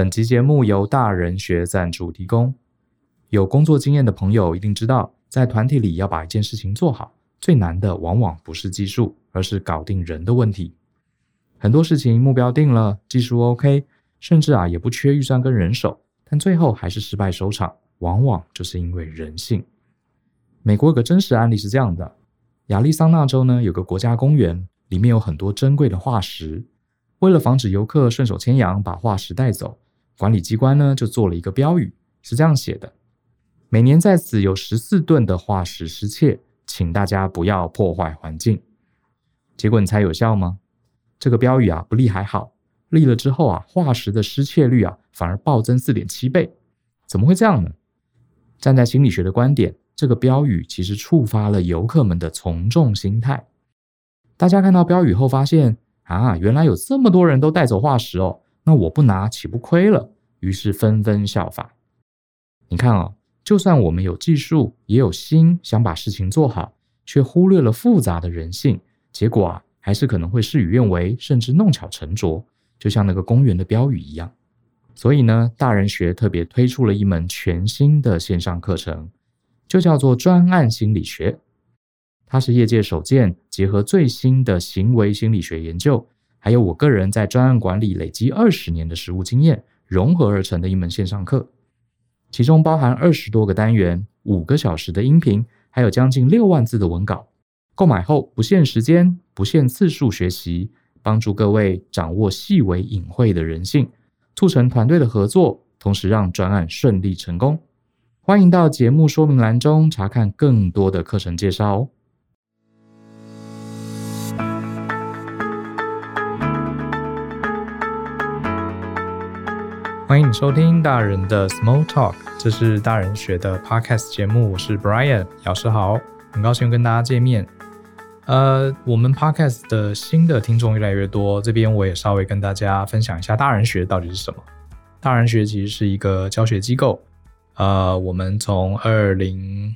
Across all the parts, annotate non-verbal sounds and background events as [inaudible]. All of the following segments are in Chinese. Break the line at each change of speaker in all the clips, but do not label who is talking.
本集节目由大人学赞助提供。有工作经验的朋友一定知道，在团体里要把一件事情做好，最难的往往不是技术，而是搞定人的问题。很多事情目标定了，技术 OK，甚至啊也不缺预算跟人手，但最后还是失败收场，往往就是因为人性。美国有个真实案例是这样的：亚利桑那州呢有个国家公园，里面有很多珍贵的化石，为了防止游客顺手牵羊把化石带走，管理机关呢就做了一个标语，是这样写的。每年在此有十四吨的化石失窃，请大家不要破坏环境。结果你猜有效吗？这个标语啊不立还好，立了之后啊，化石的失窃率啊反而暴增四点七倍。怎么会这样呢？站在心理学的观点，这个标语其实触发了游客们的从众心态。大家看到标语后发现啊，原来有这么多人都带走化石哦，那我不拿岂不亏了？于是纷纷效法。你看啊、就算我们有技术，也有心想把事情做好，却忽略了复杂的人性，结果啊，还是可能会事与愿违，甚至弄巧成拙，就像那个公园的标语一样。所以呢，大人学特别推出了一门全新的线上课程，就叫做专案心理学。它是业界首见，结合最新的行为心理学研究，还有我个人在专案管理累积二十年的实务经验，融合而成的一门线上课。其中包含二十多个单元、五个小时的音频，还有将近六万字的文稿。购买后不限时间、不限次数学习，帮助各位掌握细微隐晦的人性，促成团队的合作，同时让专案顺利成功。欢迎到节目说明栏中查看更多的课程介绍哦。欢迎收听大人的 Small Talk，这是大人学的 Podcast 节目，我是 Brian，老师好，很高兴跟大家见面。呃，我们 Podcast 的新的听众越来越多，这边我也稍微跟大家分享一下大人学到底是什么。大人学其实是一个教学机构，呃，我们从二零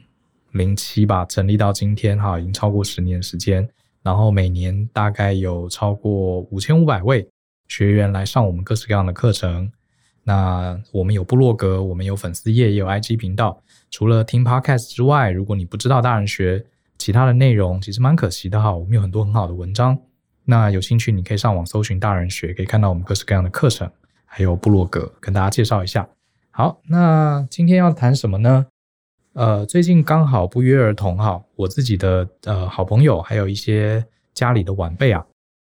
零七吧成立到今天哈，已经超过十年时间，然后每年大概有超过五千五百位学员来上我们各式各样的课程。那我们有部落格，我们有粉丝页，也有 IG 频道。除了听 Podcast 之外，如果你不知道大人学其他的内容，其实蛮可惜的哈。我们有很多很好的文章。那有兴趣，你可以上网搜寻大人学，可以看到我们各式各样的课程，还有部落格，跟大家介绍一下。好，那今天要谈什么呢？呃，最近刚好不约而同哈，我自己的呃好朋友，还有一些家里的晚辈啊，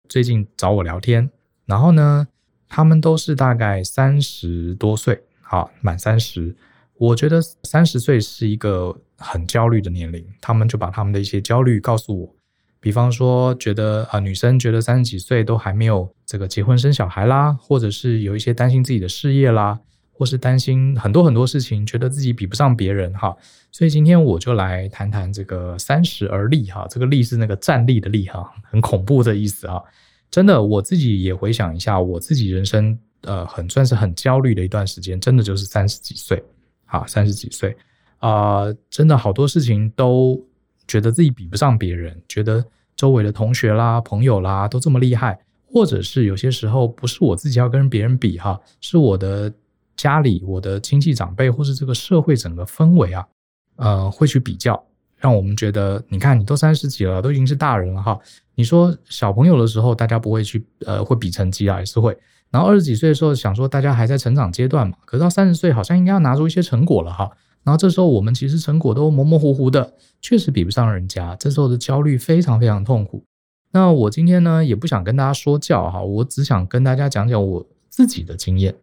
最近找我聊天，然后呢，他们都是大概三十多岁，好，满三十。我觉得三十岁是一个很焦虑的年龄，他们就把他们的一些焦虑告诉我。比方说，觉得啊、女生觉得三十几岁都还没有这个结婚生小孩啦，或者是有一些担心自己的事业啦，或是担心很多很多事情，觉得自己比不上别人哈。所以今天我就来谈谈这个三十而立哈，这个立是那个站立的立哈，很恐怖的意思哈。真的，我自己也回想一下，我自己人生，呃，很算是很焦虑的一段时间，真的就是三十几岁，啊，三十几岁，啊、真的好多事情都觉得自己比不上别人，觉得周围的同学啦、朋友啦都这么厉害，或者是有些时候不是我自己要跟别人比哈，是我的家里、我的亲戚长辈，或是这个社会整个氛围啊，呃，会去比较。让我们觉得，你看，你都三十几了，都已经是大人了哈。你说小朋友的时候，大家不会去呃，会比成绩啊，还是会。然后二十几岁的时候，想说大家还在成长阶段嘛，可到三十岁，好像应该要拿出一些成果了哈。然后这时候我们其实成果都模模糊糊的，确实比不上人家。这时候的焦虑非常非常痛苦。那我今天呢，也不想跟大家说教哈，我只想跟大家讲讲我自己的经验。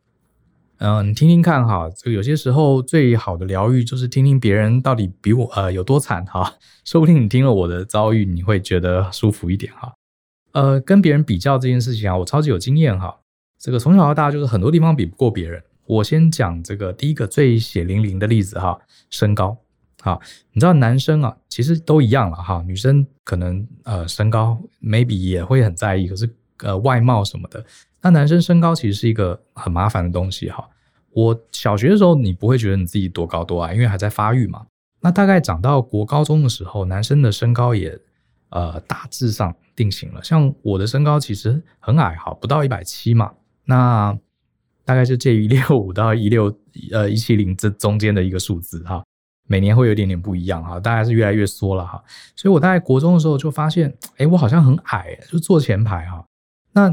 嗯，你听听看哈，这个有些时候最好的疗愈就是听听别人到底比我呃有多惨哈，[laughs] 说不定你听了我的遭遇，你会觉得舒服一点哈。呃，跟别人比较这件事情啊，我超级有经验哈。这个从小到大就是很多地方比不过别人。我先讲这个第一个最血淋淋的例子哈，身高。好，你知道男生啊，其实都一样了哈，女生可能呃身高 maybe 也会很在意，可是呃外貌什么的。那男生身高其实是一个很麻烦的东西哈。我小学的时候，你不会觉得你自己多高多矮，因为还在发育嘛。那大概长到国高中的时候，男生的身高也呃大致上定型了。像我的身高其实很矮哈，不到一百七嘛。那大概是介于一六五到一六呃一七零这中间的一个数字哈，每年会有点点不一样哈，大概是越来越缩了哈。所以我大概国中的时候就发现，哎，我好像很矮，就坐前排哈。那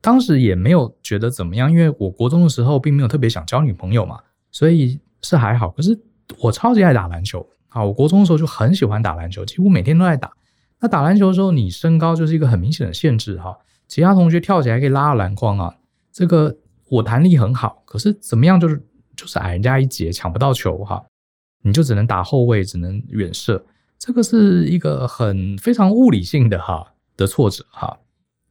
当时也没有觉得怎么样，因为我国中的时候并没有特别想交女朋友嘛，所以是还好。可是我超级爱打篮球啊，我国中的时候就很喜欢打篮球，几乎每天都在打。那打篮球的时候，你身高就是一个很明显的限制哈。其他同学跳起来可以拉篮筐啊，这个我弹力很好，可是怎么样就是就是矮人家一截，抢不到球哈，你就只能打后卫，只能远射，这个是一个很非常物理性的哈的挫折哈。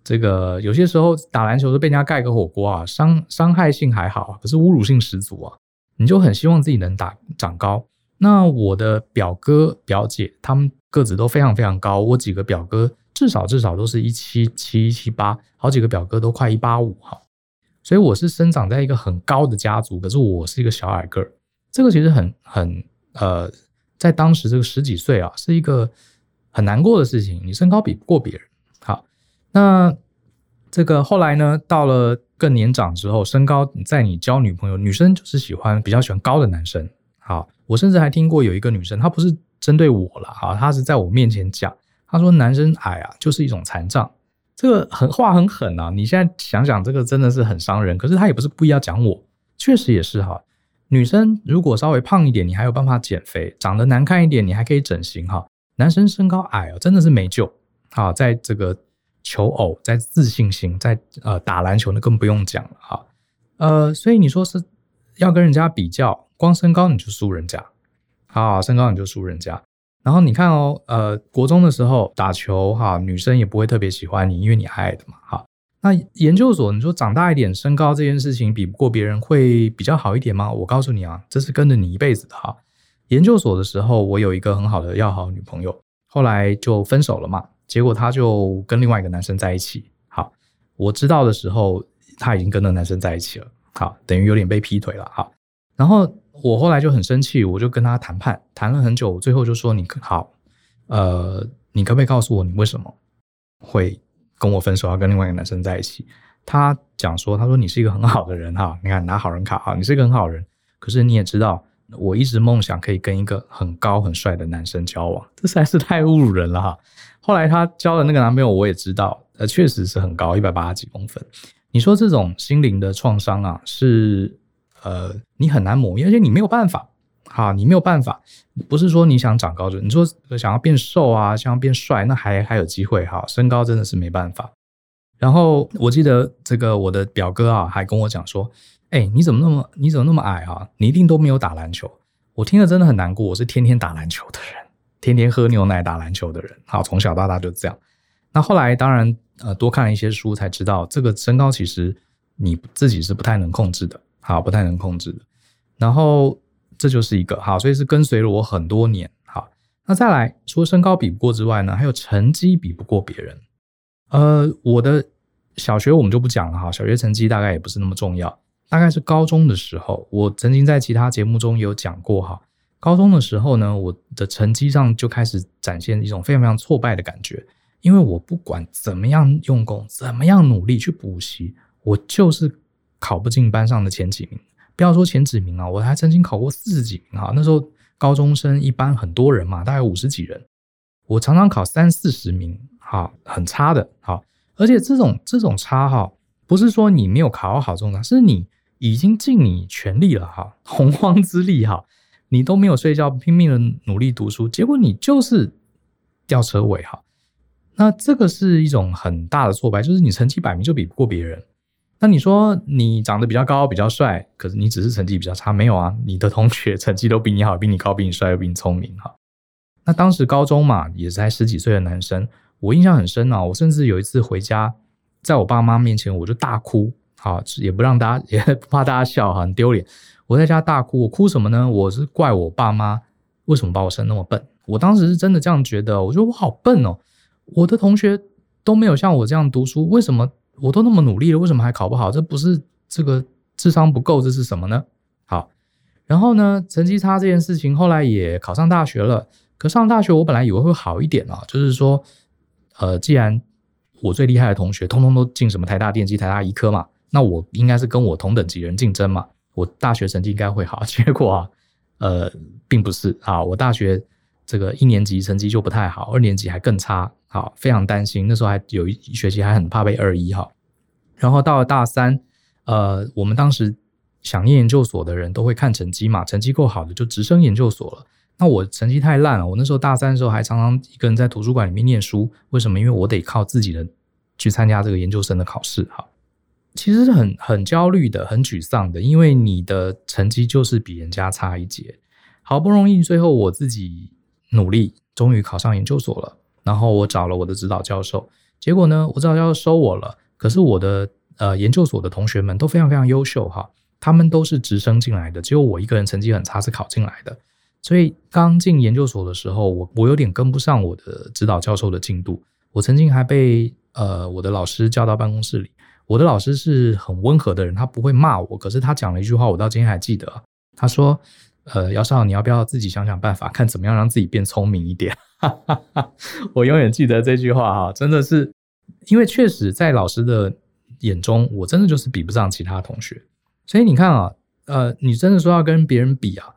这个有些时候打篮球都被人家盖个火锅啊，伤伤害性还好，可是侮辱性十足啊，你就很希望自己能打长高。那我的表哥表姐他们个子都非常非常高，我几个表哥至少至少都是一七七一七八，好几个表哥都快一八五哈，所以我是生长在一个很高的家族，可是我是一个小矮个儿，这个其实很很呃，在当时这个十几岁啊，是一个很难过的事情，你身高比不过别人。那这个后来呢，到了更年长之后，身高在你交女朋友，女生就是喜欢比较喜欢高的男生。好，我甚至还听过有一个女生，她不是针对我了哈，她是在我面前讲，她说男生矮啊就是一种残障，这个很话很狠啊。你现在想想，这个真的是很伤人。可是她也不是故意要讲我，确实也是哈。女生如果稍微胖一点，你还有办法减肥；长得难看一点，你还可以整形哈。男生身高矮啊，真的是没救啊。在这个求偶，在自信心，在呃打篮球，那更不用讲了哈。呃，所以你说是要跟人家比较。光身高你就输人家，啊，身高你就输人家。然后你看哦，呃，国中的时候打球哈，女生也不会特别喜欢你，因为你矮的嘛，哈。那研究所你说长大一点，身高这件事情比不过别人会比较好一点吗？我告诉你啊，这是跟着你一辈子的哈。研究所的时候，我有一个很好的要好女朋友，后来就分手了嘛，结果她就跟另外一个男生在一起。好，我知道的时候，她已经跟那男生在一起了，好，等于有点被劈腿了，好。然后。我后来就很生气，我就跟他谈判，谈了很久，最后就说：“你好，呃，你可不可以告诉我你为什么会跟我分手，要跟另外一个男生在一起？”他讲说：“他说你是一个很好的人哈，你看拿好人卡哈，你是一个很好人。可是你也知道，我一直梦想可以跟一个很高很帅的男生交往，这实在是太侮辱人了哈。”后来他交的那个男朋友，我也知道，呃，确实是很高，一百八十几公分。你说这种心灵的创伤啊，是？呃，你很难磨灭，而且你没有办法，哈，你没有办法，不是说你想长高就，你说想要变瘦啊，想要变帅，那还还有机会哈，身高真的是没办法。然后我记得这个我的表哥啊，还跟我讲说，哎，你怎么那么你怎么那么矮啊？你一定都没有打篮球。我听了真的很难过，我是天天打篮球的人，天天喝牛奶打篮球的人，好，从小到大就这样。那后来当然呃多看了一些书才知道，这个身高其实你自己是不太能控制的。好，不太能控制的，然后这就是一个好，所以是跟随了我很多年。好，那再来，除了身高比不过之外呢，还有成绩比不过别人。呃，我的小学我们就不讲了哈，小学成绩大概也不是那么重要。大概是高中的时候，我曾经在其他节目中有讲过哈。高中的时候呢，我的成绩上就开始展现一种非常非常挫败的感觉，因为我不管怎么样用功，怎么样努力去补习，我就是。考不进班上的前几名，不要说前几名啊，我还曾经考过四十几名哈。那时候高中生一般很多人嘛，大概五十几人，我常常考三四十名，哈，很差的，哈。而且这种这种差哈，不是说你没有考好这种差，是你已经尽你全力了哈，[laughs] 洪荒之力哈，你都没有睡觉，拼命的努力读书，结果你就是吊车尾哈。那这个是一种很大的挫败，就是你成绩摆明就比不过别人。那你说你长得比较高，比较帅，可是你只是成绩比较差，没有啊？你的同学成绩都比你好，比你高，比你帅，又比你聪明哈。那当时高中嘛，也是才十几岁的男生，我印象很深啊。我甚至有一次回家，在我爸妈面前，我就大哭，好，也不让大家，[laughs] 也不怕大家笑，很丢脸。我在家大哭，我哭什么呢？我是怪我爸妈为什么把我生那么笨。我当时是真的这样觉得，我觉得我好笨哦，我的同学都没有像我这样读书，为什么？我都那么努力了，为什么还考不好？这不是这个智商不够，这是什么呢？好，然后呢，成绩差这件事情，后来也考上大学了。可上大学，我本来以为会好一点啊，就是说，呃，既然我最厉害的同学通通都进什么台大电机、台大医科嘛，那我应该是跟我同等级人竞争嘛，我大学成绩应该会好。[laughs] 结果啊，呃，并不是啊，我大学这个一年级成绩就不太好，二年级还更差，好，非常担心。那时候还有一学期还很怕被二一哈。然后到了大三，呃，我们当时想念研究所的人都会看成绩嘛，成绩够好的就直升研究所了。那我成绩太烂了，我那时候大三的时候还常常一个人在图书馆里面念书。为什么？因为我得靠自己的去参加这个研究生的考试哈。其实很很焦虑的，很沮丧的，因为你的成绩就是比人家差一截。好不容易最后我自己努力，终于考上研究所了。然后我找了我的指导教授，结果呢，我指导教授收我了。可是我的呃研究所的同学们都非常非常优秀哈，他们都是直升进来的，只有我一个人成绩很差，是考进来的。所以刚进研究所的时候，我我有点跟不上我的指导教授的进度。我曾经还被呃我的老师叫到办公室里。我的老师是很温和的人，他不会骂我。可是他讲了一句话，我到今天还记得。他说：“呃，姚少，你要不要自己想想办法，看怎么样让自己变聪明一点？”，[laughs] 我永远记得这句话哈，真的是，因为确实在老师的眼中，我真的就是比不上其他同学。所以你看啊，呃，你真的说要跟别人比啊？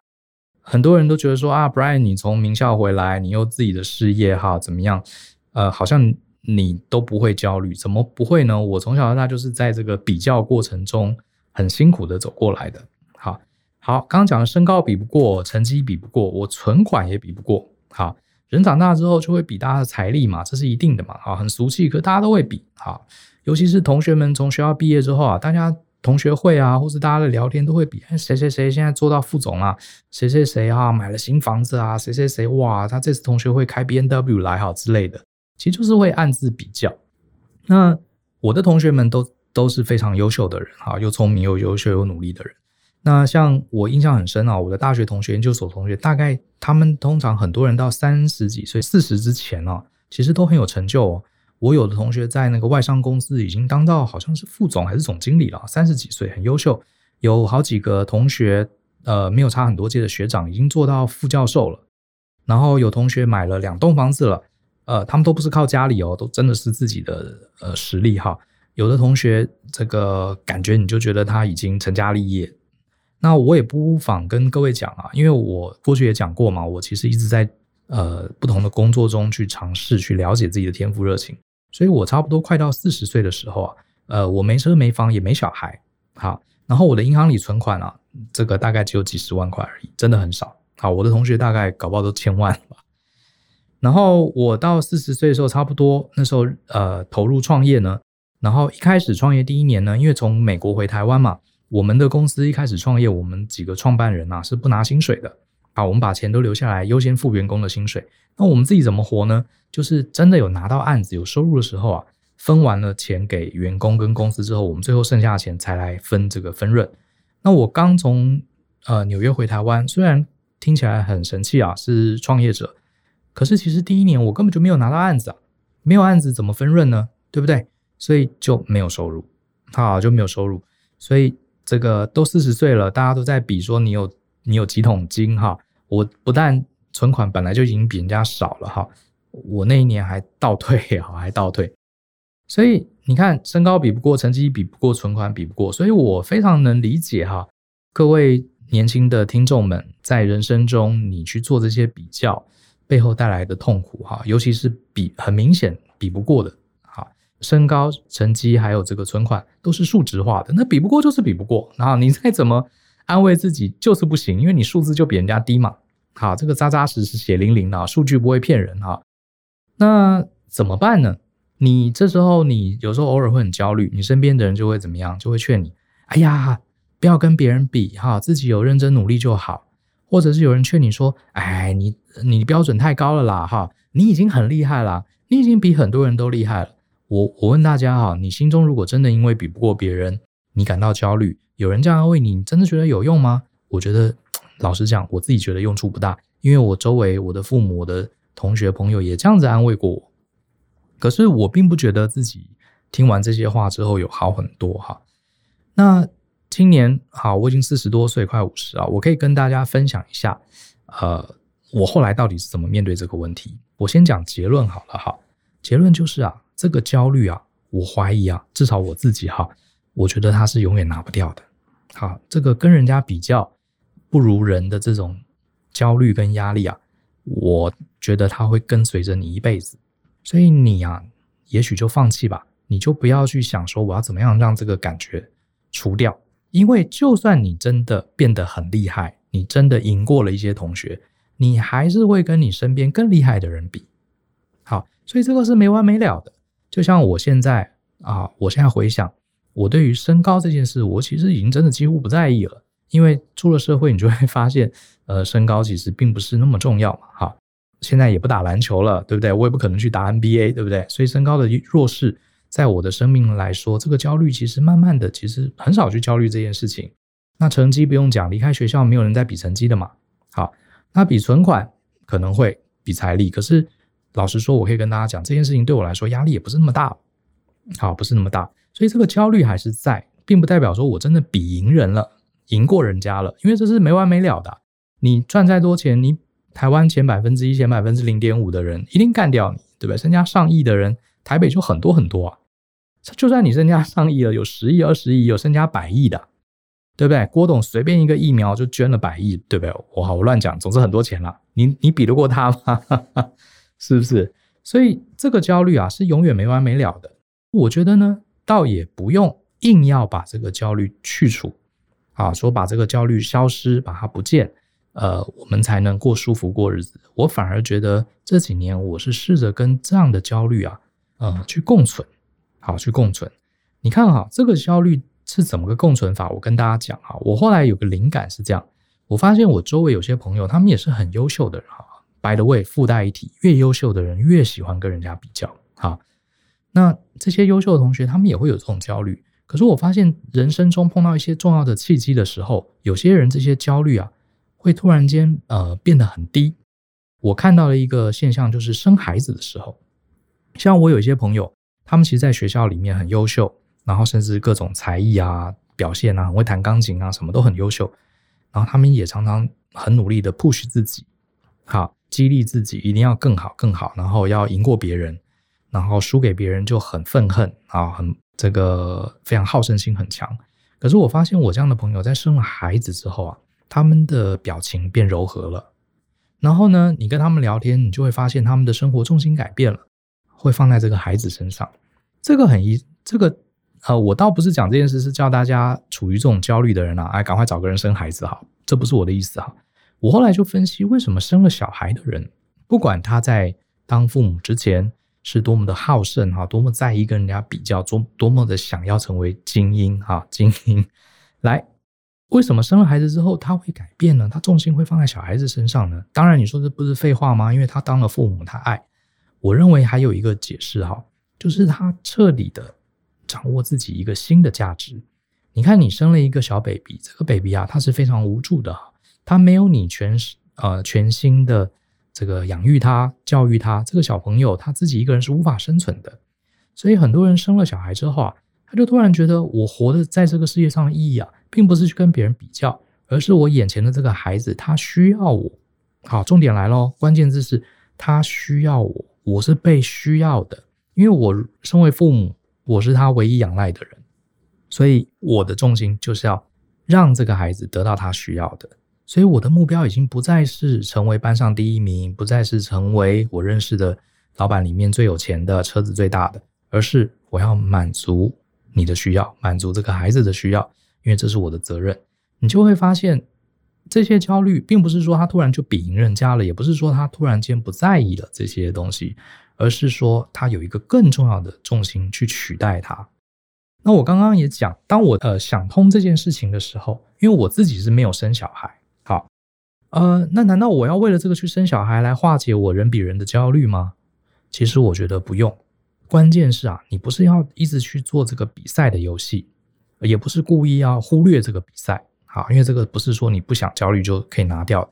很多人都觉得说啊，Brian，你从名校回来，你又自己的事业哈，怎么样？呃，好像你都不会焦虑，怎么不会呢？我从小到大就是在这个比较过程中很辛苦的走过来的。好，好，刚刚讲的身高比不过，成绩比不过，我存款也比不过。好，人长大之后就会比大家的财力嘛，这是一定的嘛。好，很俗气，可大家都会比。好，尤其是同学们从学校毕业之后啊，大家。同学会啊，或是大家的聊天都会比，谁谁谁现在做到副总啊，谁谁谁啊买了新房子啊，谁谁谁哇，他这次同学会开 B N W 来好之类的，其实就是会暗自比较。那我的同学们都都是非常优秀的人哈，又聪明又优秀又努力的人。那像我印象很深啊，我的大学同学、研究所同学，大概他们通常很多人到三十几岁、四十之前啊，其实都很有成就哦。我有的同学在那个外商公司已经当到好像是副总还是总经理了，三十几岁很优秀。有好几个同学，呃，没有差很多届的学长已经做到副教授了。然后有同学买了两栋房子了，呃，他们都不是靠家里哦，都真的是自己的呃实力哈。有的同学这个感觉你就觉得他已经成家立业。那我也不妨跟各位讲啊，因为我过去也讲过嘛，我其实一直在呃不同的工作中去尝试去了解自己的天赋热情。所以我差不多快到四十岁的时候啊，呃，我没车没房也没小孩，好，然后我的银行里存款啊，这个大概只有几十万块而已，真的很少。好，我的同学大概搞不好都千万吧。然后我到四十岁的时候，差不多那时候呃投入创业呢，然后一开始创业第一年呢，因为从美国回台湾嘛，我们的公司一开始创业，我们几个创办人啊是不拿薪水的，啊，我们把钱都留下来，优先付员工的薪水。那我们自己怎么活呢？就是真的有拿到案子、有收入的时候啊，分完了钱给员工跟公司之后，我们最后剩下的钱才来分这个分润。那我刚从呃纽约回台湾，虽然听起来很神气啊，是创业者，可是其实第一年我根本就没有拿到案子啊，没有案子怎么分润呢？对不对？所以就没有收入，好，就没有收入。所以这个都四十岁了，大家都在比说你有你有几桶金哈，我不但存款本来就已经比人家少了哈。我那一年还倒退哈，[laughs] 还倒退，所以你看，身高比不过，成绩比不过，存款比不过，所以我非常能理解哈，各位年轻的听众们，在人生中你去做这些比较背后带来的痛苦哈，尤其是比很明显比不过的哈，身高、成绩还有这个存款都是数值化的，那比不过就是比不过，然后 [laughs] 你再怎么安慰自己就是不行，因为你数字就比人家低嘛，好，这个扎扎实实血淋淋的数据不会骗人哈。那怎么办呢？你这时候，你有时候偶尔会很焦虑，你身边的人就会怎么样？就会劝你：“哎呀，不要跟别人比哈，自己有认真努力就好。”或者是有人劝你说：“哎，你你标准太高了啦哈，你已经很厉害了，你已经比很多人都厉害了。”我我问大家哈，你心中如果真的因为比不过别人，你感到焦虑，有人这样安慰你，你真的觉得有用吗？我觉得，[tsk] 老实讲，我自己觉得用处不大，因为我周围我的父母我的。同学朋友也这样子安慰过我，可是我并不觉得自己听完这些话之后有好很多哈。那今年好，我已经四十多岁，快五十啊，我可以跟大家分享一下，呃，我后来到底是怎么面对这个问题。我先讲结论好了哈，结论就是啊，这个焦虑啊，我怀疑啊，至少我自己哈，我觉得它是永远拿不掉的。好，这个跟人家比较不如人的这种焦虑跟压力啊，我觉得他会跟随着你一辈子。所以你啊，也许就放弃吧，你就不要去想说我要怎么样让这个感觉除掉，因为就算你真的变得很厉害，你真的赢过了一些同学，你还是会跟你身边更厉害的人比。好，所以这个是没完没了的。就像我现在啊，我现在回想，我对于身高这件事，我其实已经真的几乎不在意了，因为出了社会，你就会发现，呃，身高其实并不是那么重要嘛。好。现在也不打篮球了，对不对？我也不可能去打 NBA，对不对？所以身高的弱势，在我的生命来说，这个焦虑其实慢慢的，其实很少去焦虑这件事情。那成绩不用讲，离开学校没有人在比成绩的嘛。好，那比存款可能会比财力，可是老实说，我可以跟大家讲，这件事情对我来说压力也不是那么大。好，不是那么大，所以这个焦虑还是在，并不代表说我真的比赢人了，赢过人家了，因为这是没完没了的。你赚再多钱，你。台湾前百分之一、前百分之零点五的人一定干掉你，对不对？身家上亿的人，台北就很多很多啊。就算你身家上亿了，有十亿、二十亿，有身家百亿的，对不对？郭董随便一个疫苗就捐了百亿，对不对？我好，我乱讲，总之很多钱了。你你比得过他吗？[laughs] 是不是？所以这个焦虑啊，是永远没完没了的。我觉得呢，倒也不用硬要把这个焦虑去除啊，说把这个焦虑消失，把它不见。呃，我们才能过舒服过日子。我反而觉得这几年我是试着跟这样的焦虑啊，呃，去共存，好，去共存。你看哈，这个焦虑是怎么个共存法？我跟大家讲哈，我后来有个灵感是这样，我发现我周围有些朋友，他们也是很优秀的人哈。By the way，附带一提，越优秀的人越喜欢跟人家比较。哈，那这些优秀的同学，他们也会有这种焦虑。可是我发现人生中碰到一些重要的契机的时候，有些人这些焦虑啊。会突然间呃变得很低。我看到了一个现象，就是生孩子的时候，像我有一些朋友，他们其实在学校里面很优秀，然后甚至各种才艺啊、表现啊，很会弹钢琴啊，什么都很优秀。然后他们也常常很努力的 push 自己，好，激励自己一定要更好更好，然后要赢过别人，然后输给别人就很愤恨啊，很这个非常好胜心很强。可是我发现我这样的朋友在生了孩子之后啊。他们的表情变柔和了，然后呢，你跟他们聊天，你就会发现他们的生活重心改变了，会放在这个孩子身上。这个很一，这个呃，我倒不是讲这件事是叫大家处于这种焦虑的人啊，哎，赶快找个人生孩子哈，这不是我的意思哈。我后来就分析，为什么生了小孩的人，不管他在当父母之前是多么的好胜哈，多么在意跟人家比较，多多么的想要成为精英哈，精英来。为什么生了孩子之后他会改变呢？他重心会放在小孩子身上呢？当然，你说这不是废话吗？因为他当了父母，他爱。我认为还有一个解释哈，就是他彻底的掌握自己一个新的价值。你看，你生了一个小 baby，这个 baby 啊，他是非常无助的，他没有你全呃全心的这个养育他、教育他，这个小朋友他自己一个人是无法生存的。所以很多人生了小孩之后啊，他就突然觉得我活的在这个世界上的意义啊。并不是去跟别人比较，而是我眼前的这个孩子，他需要我。好，重点来咯，关键字是他需要我，我是被需要的，因为我身为父母，我是他唯一仰赖的人，所以我的重心就是要让这个孩子得到他需要的。所以我的目标已经不再是成为班上第一名，不再是成为我认识的老板里面最有钱的、车子最大的，而是我要满足你的需要，满足这个孩子的需要。因为这是我的责任，你就会发现这些焦虑，并不是说他突然就比赢人家了，也不是说他突然间不在意了这些东西，而是说他有一个更重要的重心去取代它。那我刚刚也讲，当我呃想通这件事情的时候，因为我自己是没有生小孩，好，呃，那难道我要为了这个去生小孩来化解我人比人的焦虑吗？其实我觉得不用，关键是啊，你不是要一直去做这个比赛的游戏。也不是故意要忽略这个比赛，好，因为这个不是说你不想焦虑就可以拿掉，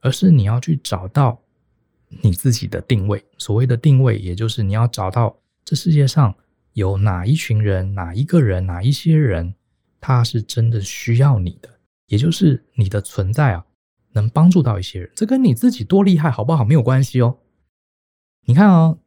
而是你要去找到你自己的定位。所谓的定位，也就是你要找到这世界上有哪一群人、哪一个人、哪一些人，他是真的需要你的，也就是你的存在啊，能帮助到一些人。这跟你自己多厉害好不好没有关系哦。你看哦，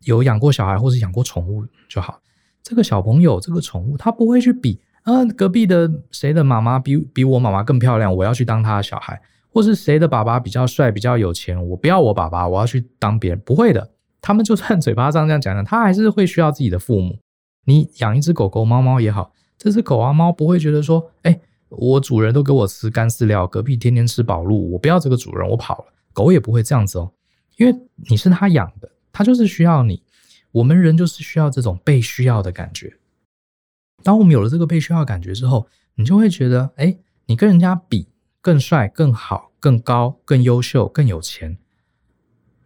有养过小孩或是养过宠物就好。这个小朋友这个宠物，他不会去比啊，隔壁的谁的妈妈比比我妈妈更漂亮，我要去当他的小孩，或是谁的爸爸比较帅、比较有钱，我不要我爸爸，我要去当别人，不会的。他们就算嘴巴上这样讲讲，他还是会需要自己的父母。你养一只狗狗、猫猫也好，这只狗啊、猫不会觉得说，哎，我主人都给我吃干饲料，隔壁天天吃饱路，我不要这个主人，我跑了。狗也不会这样子哦，因为你是他养的，他就是需要你。我们人就是需要这种被需要的感觉。当我们有了这个被需要的感觉之后，你就会觉得，哎，你跟人家比更帅、更好、更高、更优秀、更有钱，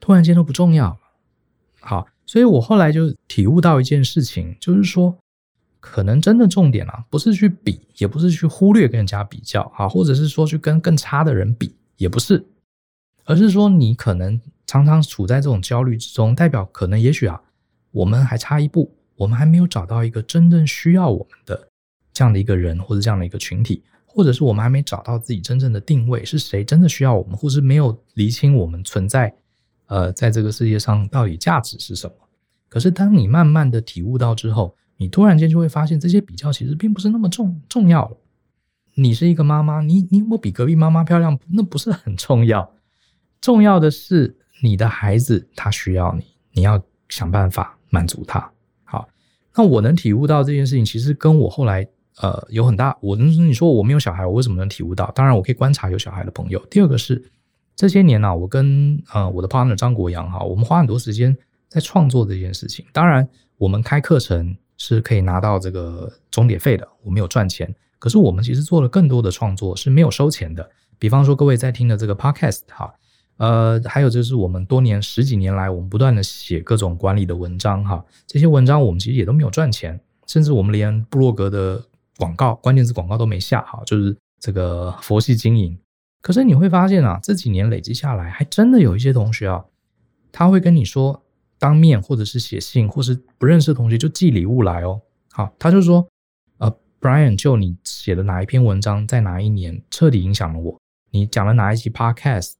突然间都不重要了。好，所以我后来就体悟到一件事情，就是说，可能真的重点啊，不是去比，也不是去忽略跟人家比较，啊，或者是说去跟更差的人比，也不是，而是说你可能常常处在这种焦虑之中，代表可能也许啊，我们还差一步，我们还没有找到一个真正需要我们的这样的一个人，或者这样的一个群体，或者是我们还没找到自己真正的定位，是谁真的需要我们，或是没有厘清我们存在。呃，在这个世界上到底价值是什么？可是当你慢慢的体悟到之后，你突然间就会发现，这些比较其实并不是那么重重要了。你是一个妈妈，你你我比隔壁妈妈漂亮，那不是很重要。重要的是你的孩子他需要你，你要想办法满足他。那我能体悟到这件事情，其实跟我后来呃有很大。我能你说我没有小孩，我为什么能体悟到？当然，我可以观察有小孩的朋友。第二个是。这些年呢、我跟呃我的 partner 张国阳哈，我们花很多时间在创作这件事情。当然，我们开课程是可以拿到这个终点费的，我们有赚钱。可是我们其实做了更多的创作是没有收钱的。比方说，各位在听的这个 podcast 哈，呃，还有就是我们多年十几年来，我们不断的写各种管理的文章哈，这些文章我们其实也都没有赚钱，甚至我们连部落格的广告、关键字广告都没下哈，就是这个佛系经营。可是你会发现啊，这几年累积下来，还真的有一些同学啊，他会跟你说，当面或者是写信，或是不认识的同学就寄礼物来哦。好，他就说，呃，Brian，就你写的哪一篇文章，在哪一年彻底影响了我？你讲了哪一期 Podcast，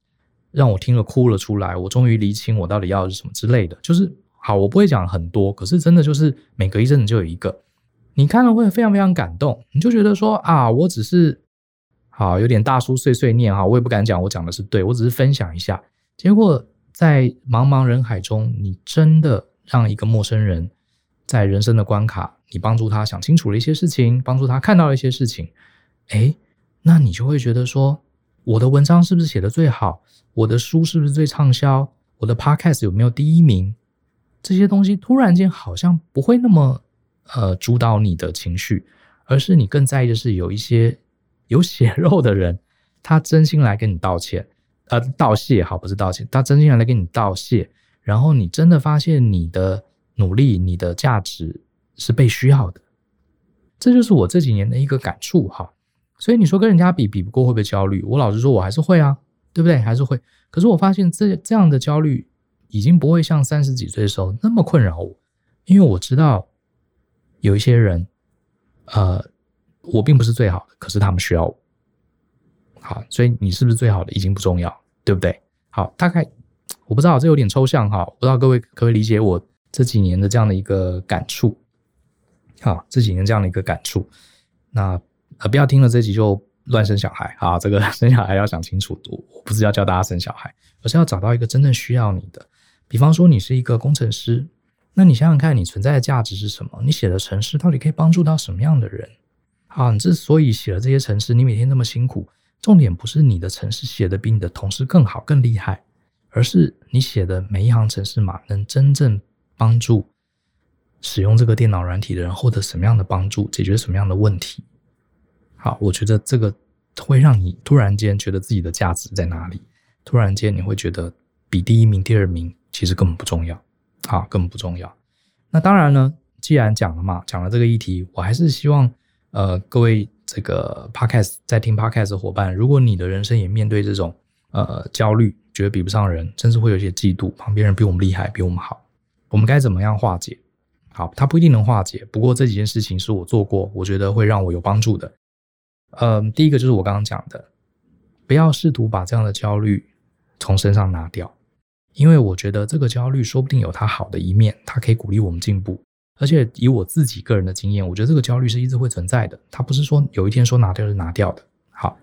让我听了哭了出来？我终于理清我到底要是什么之类的。就是好，我不会讲很多，可是真的就是每隔一阵子就有一个，你看了会非常非常感动，你就觉得说啊，我只是。好，有点大叔碎碎念哈，我也不敢讲我讲的是对，我只是分享一下。结果在茫茫人海中，你真的让一个陌生人在人生的关卡，你帮助他想清楚了一些事情，帮助他看到了一些事情，诶，那你就会觉得说，我的文章是不是写的最好？我的书是不是最畅销？我的 podcast 有没有第一名？这些东西突然间好像不会那么呃主导你的情绪，而是你更在意的是有一些。[laughs] 有血肉的人，他真心来跟你道歉，呃，道谢好，不是道歉，他真心来跟你道谢，然后你真的发现你的努力，你的价值是被需要的，这就是我这几年的一个感触哈。所以你说跟人家比比不过会不会焦虑？我老实说，我还是会啊，对不对？还是会。可是我发现这这样的焦虑已经不会像三十几岁的时候那么困扰我，因为我知道有一些人，呃。我并不是最好的，可是他们需要我。好，所以你是不是最好的已经不重要，对不对？好，大概我不知道，这有点抽象哈，不知道各位可不可以理解我这几年的这样的一个感触？好，这几年这样的一个感触。那呃，不要听了这集就乱生小孩 [laughs] 啊！这个 [laughs] 生小孩要想清楚，我不是要教大家生小孩，而是要找到一个真正需要你的。比方说，你是一个工程师，那你想想看，你存在的价值是什么？你写的程式到底可以帮助到什么样的人？啊，你之所以写了这些程式，你每天那么辛苦，重点不是你的程式写的比你的同事更好、更厉害，而是你写的每一行程式码能真正帮助使用这个电脑软体的人获得什么样的帮助，解决什么样的问题。好，我觉得这个会让你突然间觉得自己的价值在哪里，突然间你会觉得比第一名、第二名其实根本不重要，啊，根本不重要。那当然呢，既然讲了嘛，讲了这个议题，我还是希望。呃，各位这个 podcast 在听 podcast 的伙伴，如果你的人生也面对这种呃焦虑，觉得比不上人，甚至会有些嫉妒，旁边人比我们厉害，比我们好，我们该怎么样化解？好，它不一定能化解，不过这几件事情是我做过，我觉得会让我有帮助的。嗯、第一个就是我刚刚讲的，不要试图把这样的焦虑从身上拿掉，因为我觉得这个焦虑说不定有它好的一面，它可以鼓励我们进步。而且以我自己个人的经验，我觉得这个焦虑是一直会存在的，它不是说有一天说拿掉就拿掉的。好，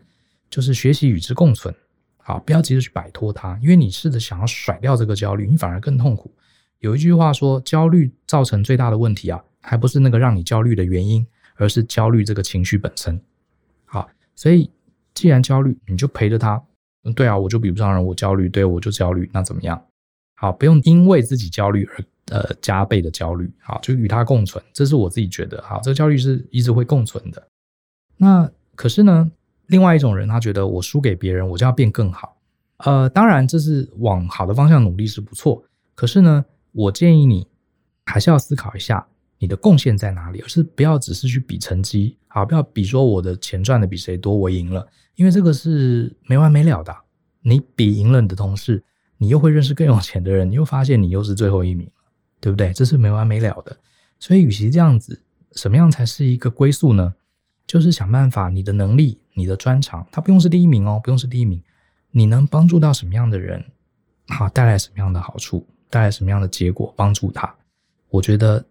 就是学习与之共存。好，不要急着去摆脱它，因为你试着想要甩掉这个焦虑，你反而更痛苦。有一句话说，焦虑造成最大的问题啊，还不是那个让你焦虑的原因，而是焦虑这个情绪本身。所以既然焦虑，你就陪着他。对啊，我就比不上人，我焦虑，对，我就焦虑，那怎么样？好，不用因为自己焦虑而呃加倍的焦虑。好，就与他共存，这是我自己觉得。好，这个焦虑是一直会共存的。那可是呢？另外一种人，他觉得我输给别人，我就要变更好。呃，当然这是往好的方向努力是不错。可是呢，我建议你还是要思考一下你的贡献在哪里，而是不要只是去比成绩。好，不要比说我的钱赚的比谁多，我赢了，因为这个是没完没了的。你比赢了你的同事，你又会认识更有钱的人，你又发现你又是最后一名，对不对？这是没完没了的。所以，与其这样子，什么样才是一个归宿呢？就是想办法，你的能力、你的专长，他不用是第一名哦，不用是第一名，你能帮助到什么样的人，好，带来什么样的好处，带来什么样的结果，帮助他，我觉得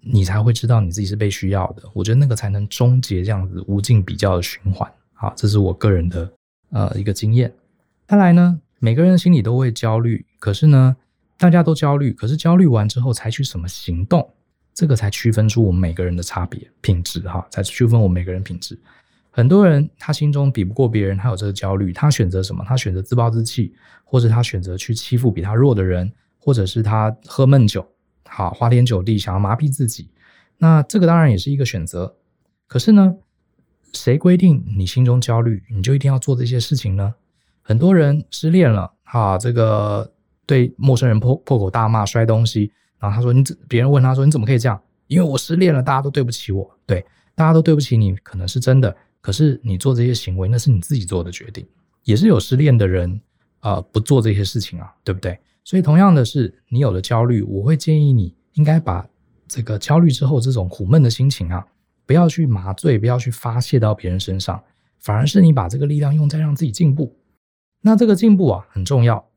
你才会知道你自己是被需要的。我觉得那个才能终结这样子无尽比较的循环。好，这是我个人的呃一个经验。再来呢，每个人心里都会焦虑，可是呢，大家都焦虑，可是焦虑完之后采取什么行动？这个才区分出我们每个人的差别品质哈，才区分我们每个人品质。很多人他心中比不过别人，他有这个焦虑，他选择什么？他选择自暴自弃，或者他选择去欺负比他弱的人，或者是他喝闷酒，好花天酒地，想要麻痹自己。那这个当然也是一个选择。可是呢，谁规定你心中焦虑，你就一定要做这些事情呢？很多人失恋了，哈，这个对陌生人破破口大骂，摔东西。然后他说：“你怎？”别人问他说：“你怎么可以这样？”因为我失恋了，大家都对不起我。对，大家都对不起你，可能是真的。可是你做这些行为，那是你自己做的决定。也是有失恋的人，呃，不做这些事情啊，对不对？所以同样的是，你有了焦虑，我会建议你应该把这个焦虑之后这种苦闷的心情啊，不要去麻醉，不要去发泄到别人身上，反而是你把这个力量用在让自己进步。那这个进步啊，很重要。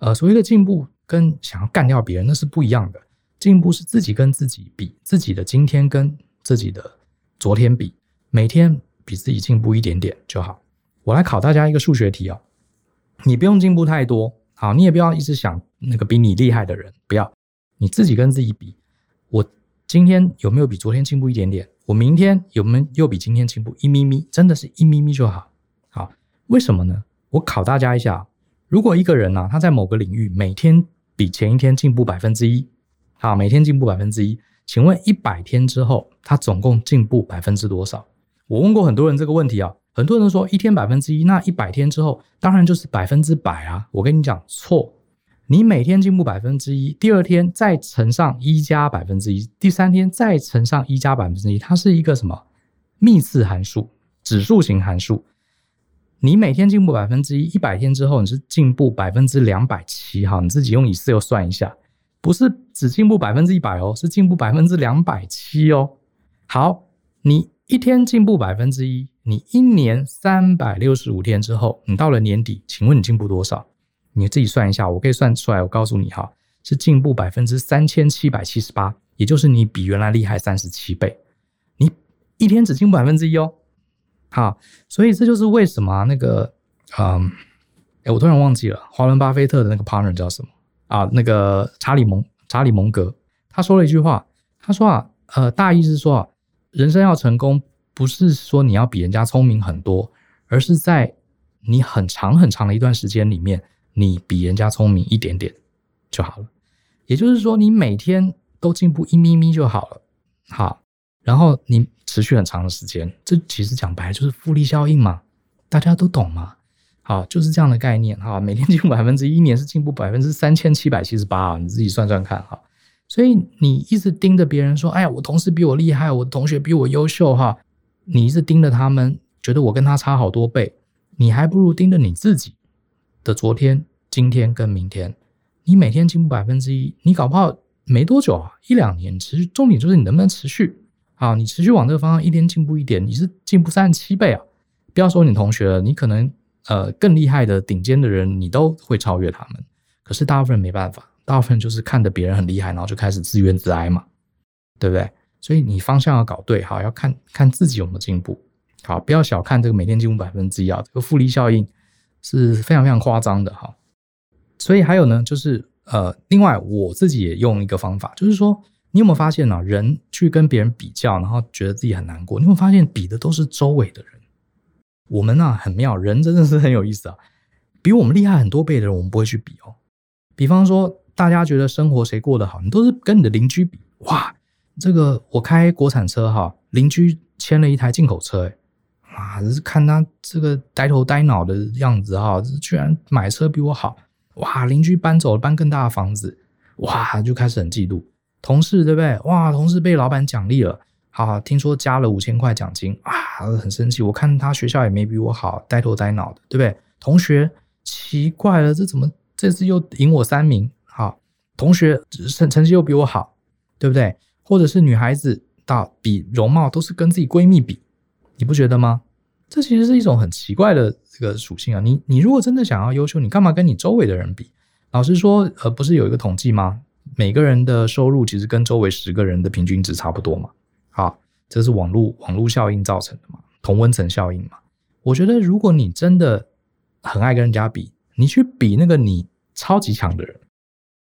呃，所谓的进步。跟想要干掉别人那是不一样的，进步是自己跟自己比，自己的今天跟自己的昨天比，每天比自己进步一点点就好。我来考大家一个数学题啊，你不用进步太多，好，你也不要一直想那个比你厉害的人，不要，你自己跟自己比，我今天有没有比昨天进步一点点？我明天有没有又比今天进步一咪咪？真的是一咪咪就好。好，为什么呢？我考大家一下，如果一个人呢，他在某个领域每天比前一天进步百分之一，好，每天进步百分之一。请问一百天之后，他总共进步百分之多少？我问过很多人这个问题啊，很多人说一天百分之一，那一百天之后当然就是百分之百啊。我跟你讲错，你每天进步百分之一，第二天再乘上一加百分之一，第三天再乘上一加百分之一，它是一个什么幂次函数，指数型函数。你每天进步百分之一，一百天之后你是进步百分之两百七，哈，你自己用 Excel 算一下，不是只进步百分之一百哦，是进步百分之两百七哦。好，你一天进步百分之一，你一年三百六十五天之后，你到了年底，请问你进步多少？你自己算一下，我可以算出来，我告诉你哈，是进步百分之三千七百七十八，也就是你比原来厉害三十七倍。你一天只进步百分之一哦。好，所以这就是为什么那个，嗯，哎，我突然忘记了，华伦巴菲特的那个 partner 叫什么啊？那个查理蒙查理蒙格，他说了一句话，他说啊，呃，大意是说啊，人生要成功，不是说你要比人家聪明很多，而是在你很长很长的一段时间里面，你比人家聪明一点点就好了。也就是说，你每天都进步一咪咪就好了。好。然后你持续很长的时间，这其实讲白就是复利效应嘛，大家都懂嘛。好，就是这样的概念哈。每天进步百分之一，年是进步百分之三千七百七十八啊，你自己算算看哈。所以你一直盯着别人说，哎呀，我同事比我厉害，我的同学比我优秀哈。你一直盯着他们，觉得我跟他差好多倍，你还不如盯着你自己的昨天、今天跟明天。你每天进步百分之一，你搞不好没多久啊，一两年持续，重点就是你能不能持续。好，你持续往这个方向一天进步一点，你是进步三十七倍啊！不要说你同学了，你可能呃更厉害的顶尖的人，你都会超越他们。可是大部分人没办法，大部分就是看着别人很厉害，然后就开始自怨自艾嘛。对不对？所以你方向要搞对，好，要看看自己有没有进步，好，不要小看这个每天进步百分之一啊，这个复利效应是非常非常夸张的哈。所以还有呢，就是呃，另外我自己也用一个方法，就是说，你有没有发现呢、啊？人去跟别人比较，然后觉得自己很难过，你有没有发现比的都是周围的人？我们啊很妙，人真的是很有意思啊，比我们厉害很多倍的人，我们不会去比哦。比方说，大家觉得生活谁过得好，你都是跟你的邻居比，哇。这个我开国产车哈，邻居签了一台进口车，哎，啊，看他这个呆头呆脑的样子哈，居然买车比我好，哇！邻居搬走了，搬更大的房子，哇，就开始很嫉妒。同事对不对？哇，同事被老板奖励了，好，听说加了五千块奖金，啊，很生气。我看他学校也没比我好，呆头呆脑的，对不对？同学奇怪了，这怎么这次又赢我三名？同学成成绩又比我好，对不对？或者是女孩子到比容貌都是跟自己闺蜜比，你不觉得吗？这其实是一种很奇怪的这个属性啊！你你如果真的想要优秀，你干嘛跟你周围的人比？老实说，呃，不是有一个统计吗？每个人的收入其实跟周围十个人的平均值差不多嘛。好，这是网络网络效应造成的嘛，同温层效应嘛。我觉得如果你真的很爱跟人家比，你去比那个你超级强的人，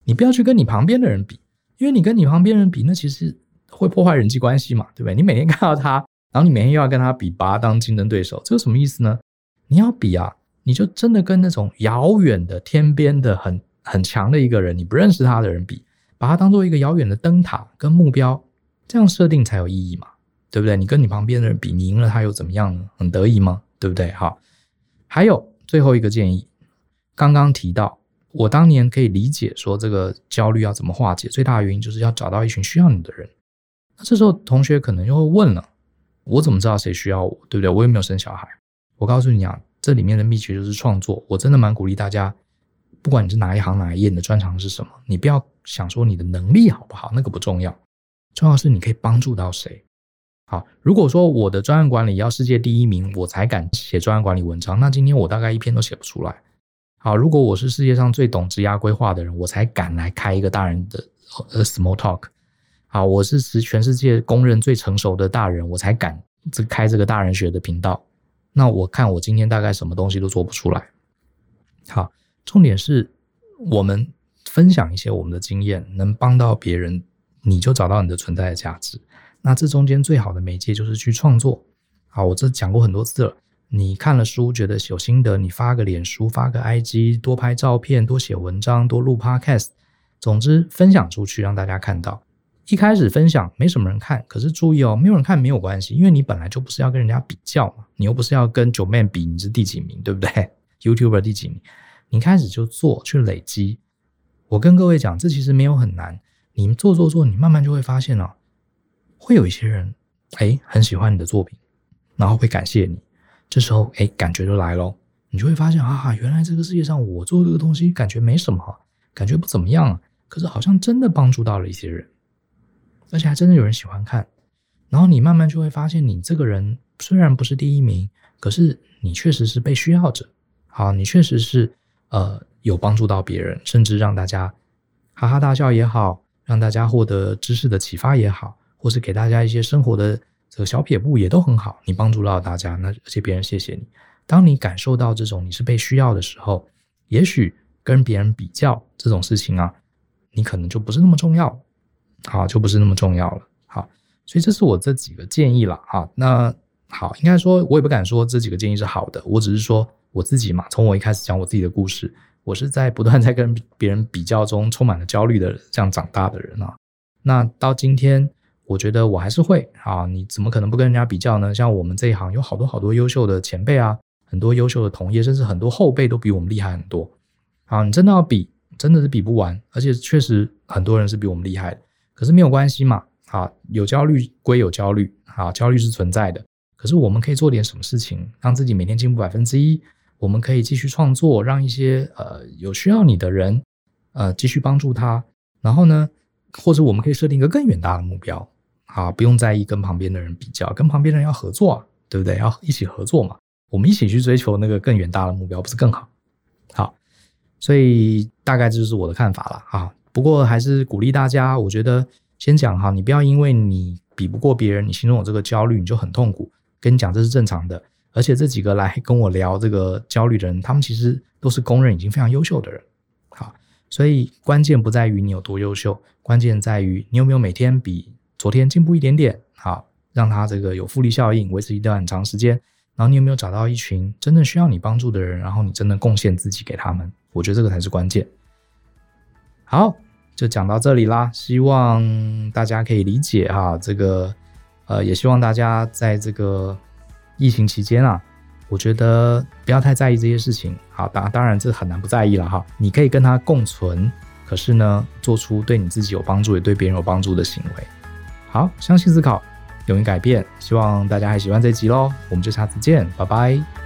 你不要去跟你旁边的人比。因为你跟你旁边人比，那其实会破坏人际关系嘛，对不对？你每天看到他，然后你每天又要跟他比，把他当竞争对手，这个什么意思呢？你要比啊，你就真的跟那种遥远的天边的很很强的一个人，你不认识他的人比，把他当做一个遥远的灯塔跟目标，这样设定才有意义嘛，对不对？你跟你旁边的人比，你赢了他又怎么样呢？很得意吗？对不对？好，还有最后一个建议，刚刚提到。我当年可以理解说这个焦虑要怎么化解，最大的原因就是要找到一群需要你的人。那这时候同学可能又会问了：我怎么知道谁需要我？对不对？我又没有生小孩。我告诉你啊，这里面的秘诀就是创作。我真的蛮鼓励大家，不管你是哪一行哪一业，你的专长是什么，你不要想说你的能力好不好，那个不重要，重要是你可以帮助到谁。好，如果说我的专案管理要世界第一名，我才敢写专案管理文章，那今天我大概一篇都写不出来。好，如果我是世界上最懂职涯规划的人，我才敢来开一个大人的呃 small talk。好，我是全世界公认最成熟的大人，我才敢这开这个大人学的频道。那我看我今天大概什么东西都做不出来。好，重点是我们分享一些我们的经验，能帮到别人，你就找到你的存在的价值。那这中间最好的媒介就是去创作。好，我这讲过很多次了。你看了书，觉得有心得，你发个脸书，发个 IG，多拍照片，多写文章，多录 Podcast，总之分享出去，让大家看到。一开始分享没什么人看，可是注意哦，没有人看没有关系，因为你本来就不是要跟人家比较嘛，你又不是要跟九 man 比你是第几名，对不对？YouTuber 第几名？你开始就做，去累积。我跟各位讲，这其实没有很难，你做做做，你慢慢就会发现哦，会有一些人诶很喜欢你的作品，然后会感谢你。这时候，哎，感觉就来咯，你就会发现啊，原来这个世界上我做这个东西感觉没什么，感觉不怎么样，可是好像真的帮助到了一些人，而且还真的有人喜欢看。然后你慢慢就会发现，你这个人虽然不是第一名，可是你确实是被需要者。好，你确实是呃有帮助到别人，甚至让大家哈哈大笑也好，让大家获得知识的启发也好，或是给大家一些生活的。这个小撇步也都很好，你帮助到大家，那而且别人谢谢你。当你感受到这种你是被需要的时候，也许跟别人比较这种事情啊，你可能就不是那么重要，好，就不是那么重要了。好，所以这是我这几个建议了啊。那好，应该说，我也不敢说这几个建议是好的，我只是说我自己嘛。从我一开始讲我自己的故事，我是在不断在跟别人比较中充满了焦虑的这样长大的人啊。那到今天。我觉得我还是会啊，你怎么可能不跟人家比较呢？像我们这一行有好多好多优秀的前辈啊，很多优秀的同业，甚至很多后辈都比我们厉害很多。啊，你真的要比，真的是比不完，而且确实很多人是比我们厉害的。可是没有关系嘛，啊，有焦虑归有焦虑，啊，焦虑是存在的。可是我们可以做点什么事情，让自己每天进步百分之一。我们可以继续创作，让一些呃有需要你的人，呃继续帮助他。然后呢，或者我们可以设定一个更远大的目标。啊，不用在意跟旁边的人比较，跟旁边的人要合作啊，对不对？要一起合作嘛，我们一起去追求那个更远大的目标，不是更好？好，所以大概这就是我的看法了啊。不过还是鼓励大家，我觉得先讲哈，你不要因为你比不过别人，你心中有这个焦虑，你就很痛苦。跟你讲，这是正常的。而且这几个来跟我聊这个焦虑的人，他们其实都是公认已经非常优秀的人。好，所以关键不在于你有多优秀，关键在于你有没有每天比昨天进步一点点。好，让他这个有复利效应，维持一段很长时间。然后你有没有找到一群真正需要你帮助的人，然后你真的贡献自己给他们？我觉得这个才是关键。好，就讲到这里啦。希望大家可以理解哈，这个呃，也希望大家在这个。疫情期间啊，我觉得不要太在意这些事情。好，当当然这很难不在意了哈。你可以跟他共存，可是呢，做出对你自己有帮助也对别人有帮助的行为。好，相信思考，勇于改变。希望大家还喜欢这集喽，我们就下次见，拜拜。